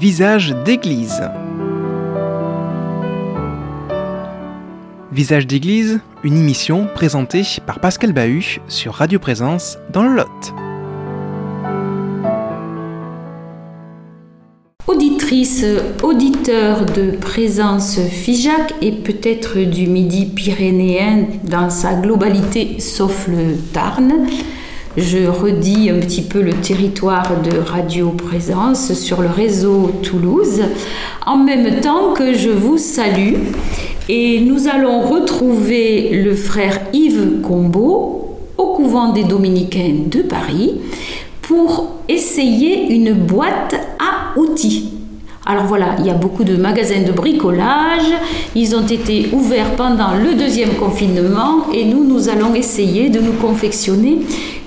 Visage d'église. Visage d'église, une émission présentée par Pascal Bahut sur Radio Présence dans le Lot. Auditrice, auditeur de présence FIJAC et peut-être du Midi pyrénéen dans sa globalité sauf le Tarn, je redis un petit peu le territoire de Radio Présence sur le réseau Toulouse, en même temps que je vous salue. Et nous allons retrouver le frère Yves Combeau au couvent des Dominicains de Paris pour essayer une boîte à outils. Alors voilà, il y a beaucoup de magasins de bricolage. Ils ont été ouverts pendant le deuxième confinement et nous, nous allons essayer de nous confectionner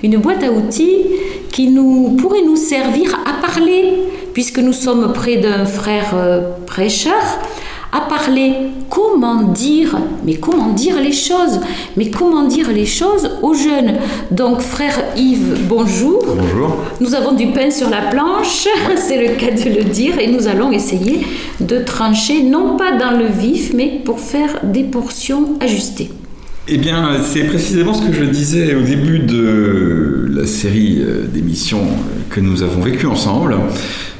une boîte à outils qui pourrait nous servir à parler, puisque nous sommes près d'un frère euh, prêcheur à parler. Comment dire Mais comment dire les choses Mais comment dire les choses aux jeunes Donc, frère Yves, bonjour. Bonjour. Nous avons du pain sur la planche, c'est le cas de le dire, et nous allons essayer de trancher, non pas dans le vif, mais pour faire des portions ajustées. Eh bien, c'est précisément ce que je disais au début de la série euh, d'émissions que nous avons vécues ensemble.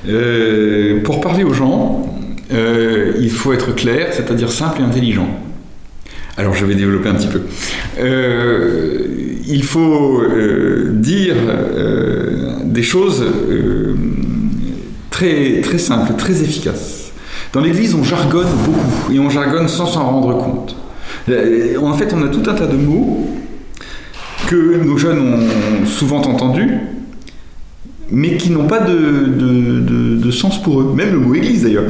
Euh, pour parler aux gens, euh, il faut être clair, c'est-à-dire simple et intelligent. Alors je vais développer un petit peu. Euh, il faut euh, dire des choses très, très simples, très efficaces. Dans l'Église, on jargonne beaucoup, et on jargonne sans s'en rendre compte. En fait, on a tout un tas de mots que nos jeunes ont souvent entendus, mais qui n'ont pas de, sens pour eux. Même le mot église d'ailleurs.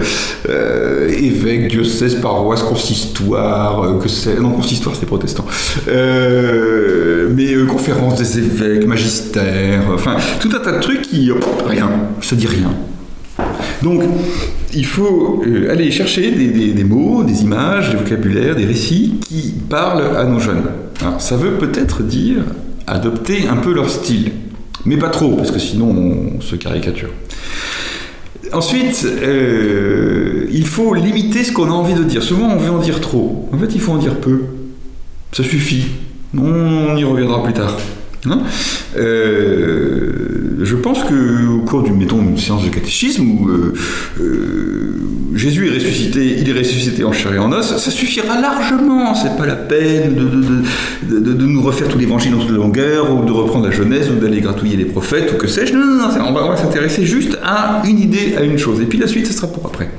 Euh, évêque, diocèse, paroisse, consistoire, euh, que c'est. Non, consistoire c'est protestant. Euh, mais conférence des évêques, magistère, enfin, tout un tas de trucs qui. rien, ça dit rien. Donc, il faut aller chercher des, mots, des images, des vocabulaires, des récits qui parlent à nos jeunes. ça veut peut-être dire adopter un peu leur style. Mais pas trop, parce que sinon on se caricature. Ensuite, euh, il faut limiter ce qu'on a envie de dire. Souvent, on veut en dire trop. En fait, il faut en dire peu. Ça suffit. On y reviendra plus tard. Hein euh, je pense qu'au cours d'une séance de catéchisme où euh, euh, Jésus est ressuscité, il est ressuscité en chair et en os, ça suffira largement. C'est pas la peine de, de, de, nous refaire tout l'évangile dans toute longueur, ou de reprendre la Genèse, ou d'aller gratouiller les prophètes, ou que sais-je. Non, non, non, on va, s'intéresser juste à une idée, à une chose. Et puis la suite, ce sera pour après.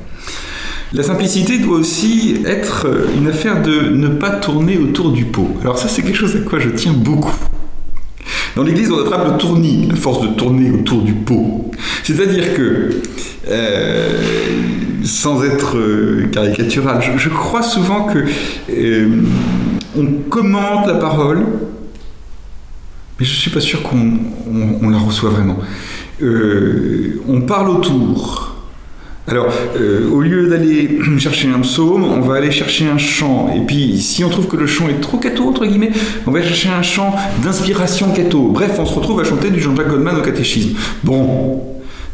La simplicité doit aussi être une affaire de ne pas tourner autour du pot. Alors ça, c'est quelque chose à quoi je tiens beaucoup. Dans l'Église, on attrape le tournis, à force de tourner autour du pot. C'est-à-dire que, euh, sans être euh, caricatural, je, crois souvent que euh, on commente la parole, mais je ne suis pas sûr qu'on la reçoit vraiment. on parle autour. Alors, euh, au lieu d'aller chercher un psaume, on va aller chercher un chant. Et puis, si on trouve que le chant est trop catho, entre guillemets, on va chercher un chant d'inspiration catho. Bref, on se retrouve à chanter du Jean-Jacques Goldman au catéchisme. Bon,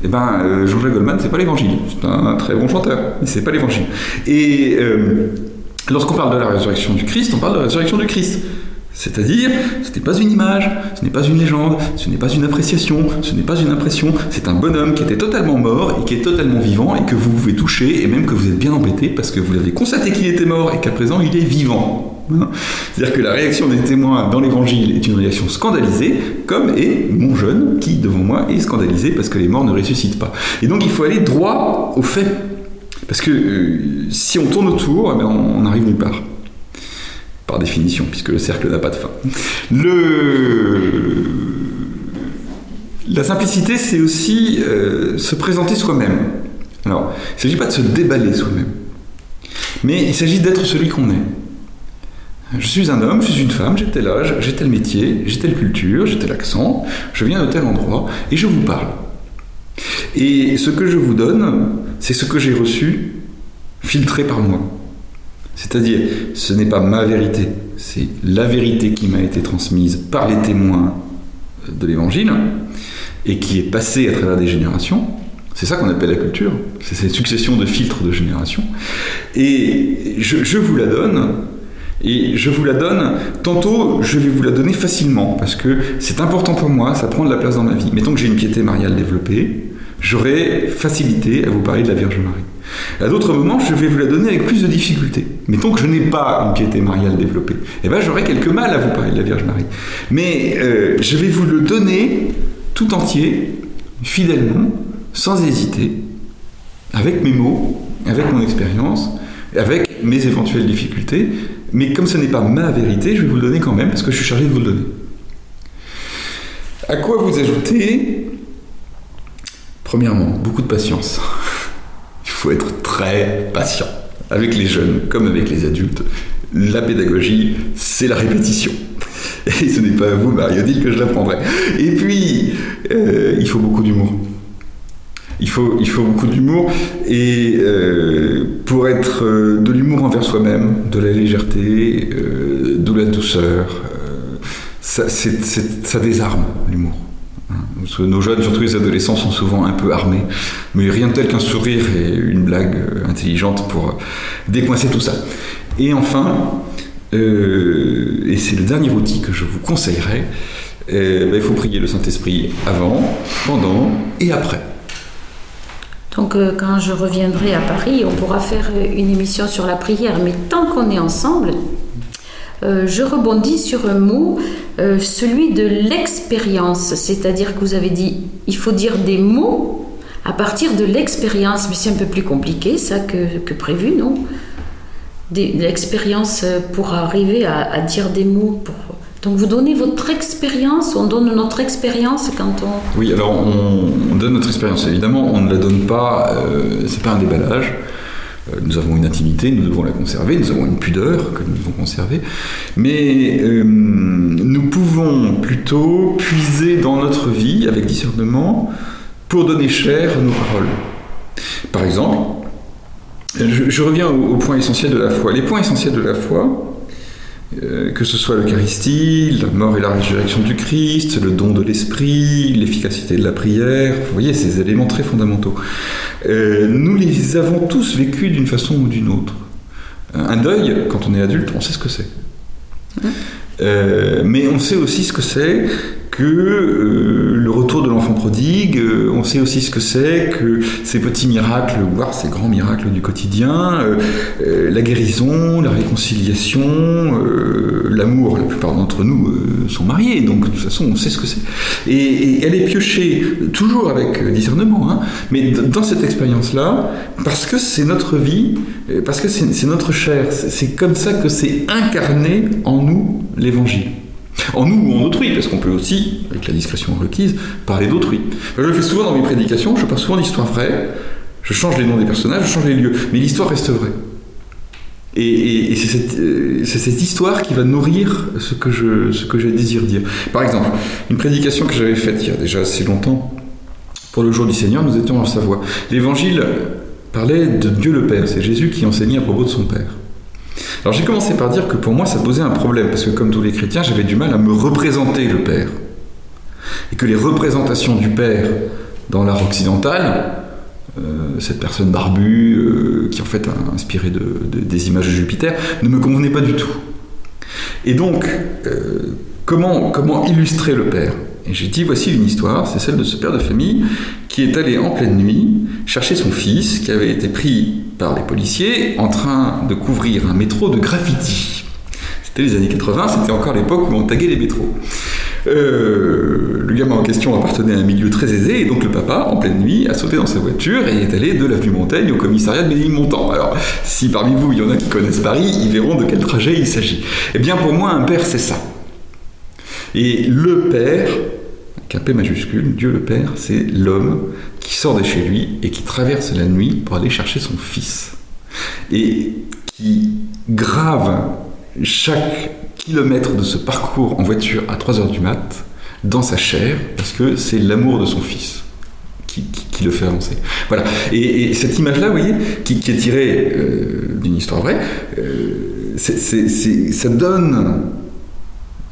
eh ben, euh, Jean-Jacques Goldman, c'est pas l'évangile. C'est un, très bon chanteur, mais c'est pas l'évangile. Et euh, lorsqu'on parle de la résurrection du Christ, on parle de la résurrection du Christ. C'est-à-dire, ce n'est pas une image, ce n'est pas une légende, ce n'est pas une appréciation, ce n'est pas une impression, c'est un bonhomme qui était totalement mort et qui est totalement vivant et que vous pouvez toucher et même que vous êtes bien embêté parce que vous avez constaté qu'il était mort et qu'à présent il est vivant. C'est-à-dire que la réaction des témoins dans l'évangile est une réaction scandalisée, comme est mon jeune qui, devant moi, est scandalisé parce que les morts ne ressuscitent pas. Et donc il faut aller droit au fait. Parce que euh, si on tourne autour, eh ben, on n'arrive nulle part par définition, puisque le cercle n'a pas de fin. La simplicité, c'est aussi euh, se présenter soi-même. Alors, il ne s'agit pas de se déballer soi-même, mais il s'agit d'être celui qu'on est. Je suis un homme, je suis une femme, j'ai tel âge, j'ai tel métier, j'ai telle culture, j'ai tel accent, je viens de tel endroit, et je vous parle. Et ce que je vous donne, c'est ce que j'ai reçu, filtré par moi. C'est-à-dire, ce n'est pas ma vérité, c'est la vérité qui m'a été transmise par les témoins de l'Évangile et qui est passée à travers des générations. C'est ça qu'on appelle la culture. C'est cette succession de filtres de génération. Et je, je vous la donne et je vous la donne, tantôt je vais vous la donner facilement, parce que c'est important pour moi, ça prend de la place dans ma vie. Mettons que j'ai une piété mariale développée, j'aurai facilité à vous parler de la Vierge Marie. À d'autres moments, je vais vous la donner avec plus de difficulté. Mettons que je n'ai pas une piété mariale développée, eh ben j'aurai quelques mal à vous parler de la Vierge Marie. Mais euh, je vais vous le donner tout entier, fidèlement, sans hésiter, avec mes mots, avec mon expérience, avec mes éventuelles difficultés, mais comme ce n'est pas ma vérité, je vais vous le donner quand même, parce que je suis chargé de vous le donner. À quoi vous ajoutez Premièrement, beaucoup de patience. Il faut être très patient. Avec les jeunes comme avec les adultes, la pédagogie, c'est la répétition. Et ce n'est pas à vous, Marie-Odile, que je l'apprendrai. Et puis, euh, il faut beaucoup d'humour. Il faut, il faut beaucoup d'humour. Et euh, pour être euh, de l'humour envers soi-même, de la légèreté, de la douceur, ça désarme l'humour. Parce que nos jeunes, surtout les adolescents, sont souvent un peu armés. Mais rien de tel qu'un sourire et une blague euh, intelligente pour euh, décoincer tout ça. Et enfin, euh, et c'est le dernier outil que je vous conseillerais, ben, il faut prier le Saint-Esprit avant, pendant et après. Donc quand je reviendrai à Paris, on pourra faire une émission sur la prière. Mais tant qu'on est ensemble, euh, je rebondis sur un mot, euh, celui de l'expérience. C'est-à-dire que vous avez dit, il faut dire des mots à partir de l'expérience. Mais c'est un peu plus compliqué ça que, prévu, non? L'expérience euh, pour arriver à, dire des mots. Donc vous donnez votre expérience, on donne notre expérience quand on... Oui, alors on, on donne notre expérience. Évidemment, on ne la donne pas, euh, c'est pas un déballage. Euh, Nous avons une intimité, nous devons la conserver, nous avons une pudeur que nous devons conserver, mais euh, nous pouvons plutôt puiser dans notre vie avec discernement pour donner chair à nos paroles. Par exemple, je, reviens au point essentiel de la foi. Les points essentiels de la foi, euh, que ce soit l'Eucharistie, la mort et la résurrection du Christ, le don de l'Esprit, l'efficacité de la prière, vous voyez, ces éléments très fondamentaux. Euh, nous les avons tous vécus d'une façon ou d'une autre. Un deuil, quand on est adulte, on sait ce que c'est. Euh, mais on sait aussi ce que c'est que le retour euh, on sait aussi ce que c'est que ces petits miracles, voire ces grands miracles du quotidien, euh, euh, la guérison, la réconciliation, l'amour. La plupart d'entre nous sont mariés, donc de toute façon on sait ce que c'est. Et, elle est piochée toujours avec discernement, hein, mais dans cette expérience-là, parce que c'est notre vie, parce que c'est notre chair, c'est comme ça que c'est incarné en nous l'évangile. En nous ou en autrui, parce qu'on peut aussi, avec la discrétion requise, parler d'autrui. Je le fais souvent dans mes prédications, je parle souvent d'histoires vraies, je change les noms des personnages, je change les lieux, mais l'histoire reste vraie. Et, euh, c'est cette histoire qui va nourrir ce que, je, ce que je désire dire. Par exemple, une prédication que j'avais faite il y a déjà assez longtemps, pour le jour du Seigneur, nous étions en Savoie. L'évangile parlait de Dieu le Père, c'est Jésus qui enseignait à propos de son Père. Alors j'ai commencé par dire que pour moi ça posait un problème, parce que comme tous les chrétiens, j'avais du mal à me représenter le Père. Et que les représentations du Père dans l'art occidental, euh, cette personne barbue euh, qui en fait a inspiré de, de- des images de Jupiter, ne me convenait pas du tout. Et donc, euh, comment illustrer le Père? Et j'ai dit, voici une histoire, c'est celle de ce père de famille qui est allé en pleine nuit chercher son fils qui avait été pris par les policiers en train de couvrir un métro de graffiti. C'était les années 80, c'était encore l'époque où on taguait les métros. Euh, le gamin en question appartenait à un milieu très aisé, et donc le papa, en pleine nuit, a sauté dans sa voiture et est allé de l'avenue Montaigne au commissariat de Ménilmontant. Alors, si parmi vous il y en a qui connaissent Paris, ils verront de quel trajet il s'agit. Eh bien, pour moi, un père, c'est ça. Et le père, avec un P majuscule, Dieu le Père, c'est l'homme qui sort de chez lui et qui traverse la nuit pour aller chercher son fils. Et qui grave chaque kilomètre de ce parcours en voiture à 3 heures du mat dans sa chair, parce que c'est l'amour de son fils qui, le fait avancer. Voilà. Et, et cette image-là, vous voyez, qui, est tirée euh, d'une histoire vraie, euh, ça donne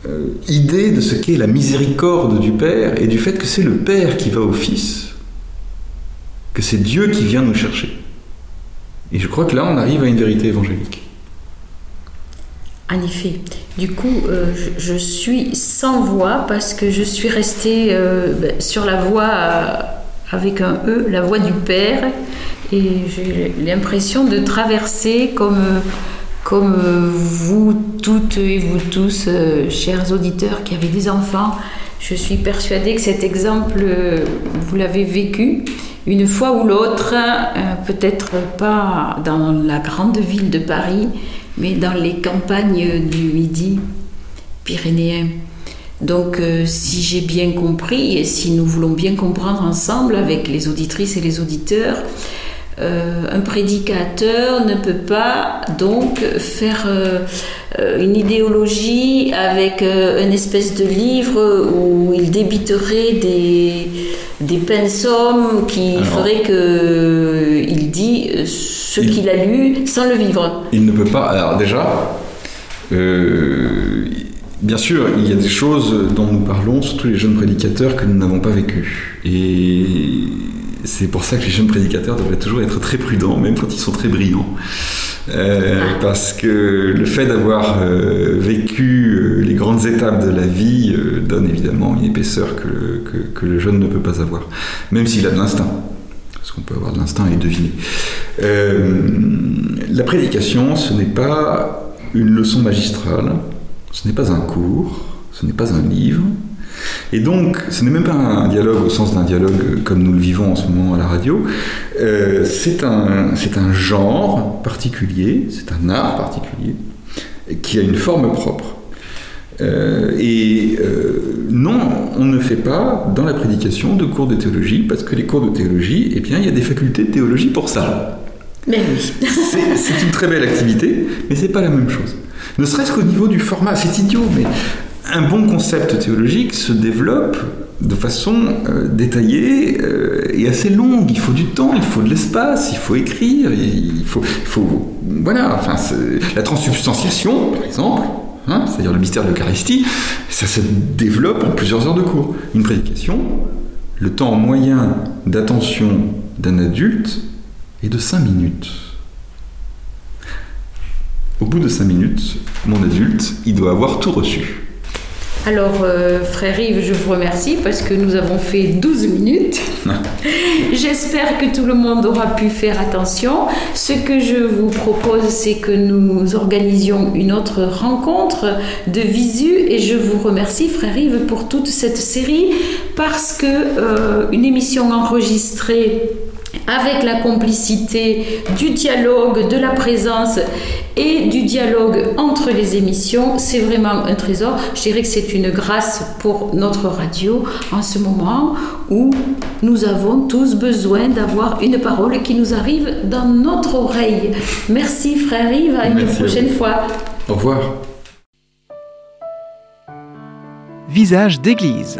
euh, idée de ce qu'est la miséricorde du Père et du fait que c'est le Père qui va au Fils, que c'est Dieu qui vient nous chercher. Et je crois que là, on arrive à une vérité évangélique. En effet. Du coup, euh, je, suis sans voix parce que je suis restée euh, ben, sur la voie avec un E, la voie du Père. Et j'ai l'impression de traverser comme, comme vous toutes et vous tous, chers auditeurs qui avez des enfants. Je suis persuadée que cet exemple, vous l'avez vécu une fois ou l'autre, peut-être pas dans la grande ville de Paris, mais dans les campagnes du Midi pyrénéen. Donc, euh, si j'ai bien compris et si nous voulons bien comprendre ensemble avec les auditrices et les auditeurs, euh, un prédicateur ne peut pas donc faire euh, une idéologie avec une espèce de livre où il débiterait des, des pensums qui ferait que il dit ce qu'il a lu sans le vivre. Il ne peut pas. Alors déjà, bien sûr, il y a des choses dont nous parlons, surtout les jeunes prédicateurs, que nous n'avons pas vécues. Et c'est pour ça que les jeunes prédicateurs devraient toujours être très prudents, même quand ils sont très brillants. Euh, parce que le fait d'avoir euh, vécu euh, les grandes étapes de la vie donne évidemment une épaisseur que, que, le jeune ne peut pas avoir, même s'il a de l'instinct. Parce qu'on peut avoir de l'instinct et deviner. la prédication, ce n'est pas une leçon magistrale, ce n'est pas un cours, ce n'est pas un livre, et donc, ce n'est même pas un dialogue au sens d'un dialogue comme nous le vivons en ce moment à la radio, euh, c'est un, un genre particulier, c'est un art particulier, qui a une forme propre. Euh, et euh, non, on ne fait pas dans la prédication de cours de théologie, parce que les cours de théologie, eh bien, il y a des facultés de théologie pour ça. Mais oui. c'est une très belle activité, mais c'est pas la même chose. Ne serait-ce qu'au niveau du format, c'est idiot, mais un bon concept théologique se développe de façon euh, détaillée euh, et assez longue. Il faut du temps, il faut de l'espace, il faut écrire, il faut, voilà, enfin, la transubstantiation, par exemple, hein, c'est-à-dire le mystère de l'Eucharistie, ça se développe en plusieurs heures de cours. Une prédication, le temps moyen d'attention d'un adulte est de 5 minutes. Au bout de 5 minutes, mon adulte, il doit avoir tout reçu. Alors, euh, frère Yves, je vous remercie parce que nous avons fait 12 minutes. J'espère que tout le monde aura pu faire attention. Ce que je vous propose, c'est que nous organisions une autre rencontre de visu et je vous remercie, frère Yves, pour toute cette série parce que euh, une émission enregistrée avec la complicité du dialogue, de la présence et du dialogue entre les émissions, c'est vraiment un trésor. Je dirais que c'est une grâce pour notre radio en ce moment où nous avons tous besoin d'avoir une parole qui nous arrive dans notre oreille. Merci frère Yves, à une prochaine fois. Au revoir. Visage d'église.